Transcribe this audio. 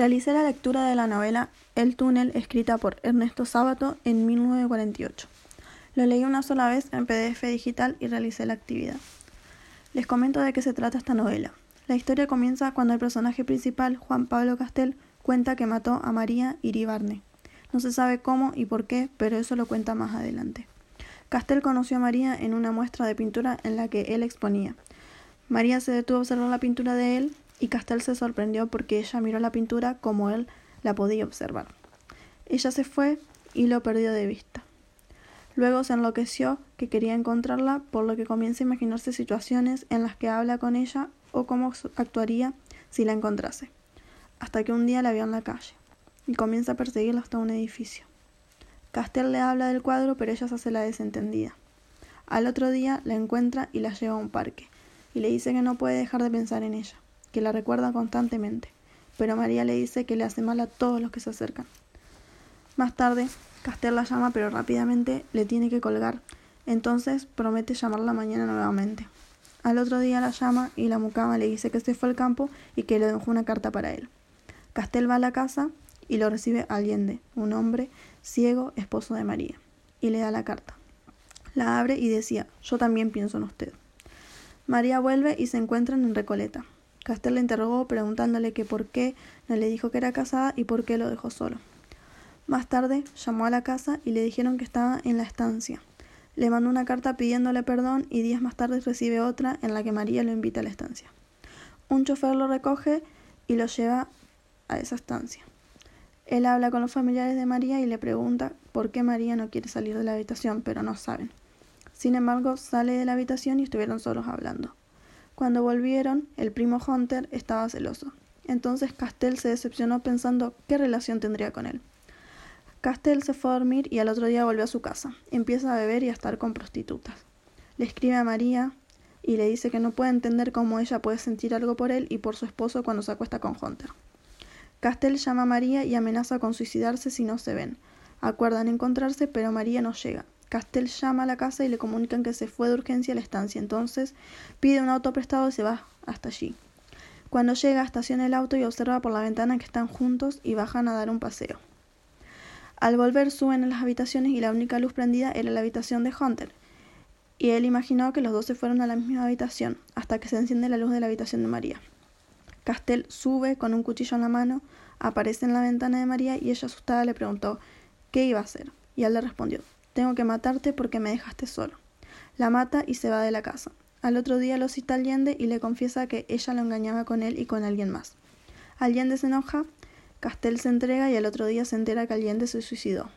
Realicé la lectura de la novela El túnel, escrita por Ernesto Sábato en 1948. Lo leí una sola vez en PDF digital y realicé la actividad. Les comento de qué se trata esta novela. La historia comienza cuando el personaje principal, Juan Pablo Castel, cuenta que mató a María Iribarne. No se sabe cómo y por qué, pero eso lo cuenta más adelante. Castel conoció a María en una muestra de pintura en la que él exponía. María se detuvo a observar la pintura de él y Castel se sorprendió porque ella miró la pintura como él la podía observar. Ella se fue y lo perdió de vista. Luego se enloqueció que quería encontrarla, por lo que comienza a imaginarse situaciones en las que habla con ella o cómo actuaría si la encontrase, hasta que un día la vio en la calle y comienza a perseguirla hasta un edificio. Castel le habla del cuadro, pero ella se hace la desentendida. Al otro día la encuentra y la lleva a un parque, y le dice que no puede dejar de pensar en ella que la recuerda constantemente, pero María le dice que le hace mal a todos los que se acercan. Más tarde, Castel la llama, pero rápidamente le tiene que colgar, entonces promete llamarla mañana nuevamente. Al otro día la llama y la mucama le dice que se fue al campo y que le dejó una carta para él. Castel va a la casa y lo recibe Allende, un hombre ciego, esposo de María, y le da la carta. La abre y decía, yo también pienso en usted. María vuelve y se encuentran en Recoleta. Castel le interrogó preguntándole que por qué no le dijo que era casada y por qué lo dejó solo. Más tarde llamó a la casa y le dijeron que estaba en la estancia. Le mandó una carta pidiéndole perdón y días más tarde recibe otra en la que María lo invita a la estancia. Un chofer lo recoge y lo lleva a esa estancia. Él habla con los familiares de María y le pregunta por qué María no quiere salir de la habitación, pero no saben. Sin embargo, sale de la habitación y estuvieron solos hablando. Cuando volvieron, el primo Hunter estaba celoso. Entonces Castell se decepcionó pensando qué relación tendría con él. Castell se fue a dormir y al otro día volvió a su casa. Empieza a beber y a estar con prostitutas. Le escribe a María y le dice que no puede entender cómo ella puede sentir algo por él y por su esposo cuando se acuesta con Hunter. Castell llama a María y amenaza con suicidarse si no se ven. Acuerdan encontrarse, pero María no llega. Castel llama a la casa y le comunican que se fue de urgencia a la estancia. Entonces pide un auto prestado y se va hasta allí. Cuando llega, estaciona el auto y observa por la ventana que están juntos y bajan a dar un paseo. Al volver suben a las habitaciones y la única luz prendida era la habitación de Hunter. Y él imaginó que los dos se fueron a la misma habitación, hasta que se enciende la luz de la habitación de María. Castel sube con un cuchillo en la mano, aparece en la ventana de María y ella asustada le preguntó qué iba a hacer. Y él le respondió tengo que matarte porque me dejaste solo. La mata y se va de la casa. Al otro día lo cita Allende y le confiesa que ella lo engañaba con él y con alguien más. Allende se enoja, Castel se entrega y al otro día se entera que Allende se suicidó.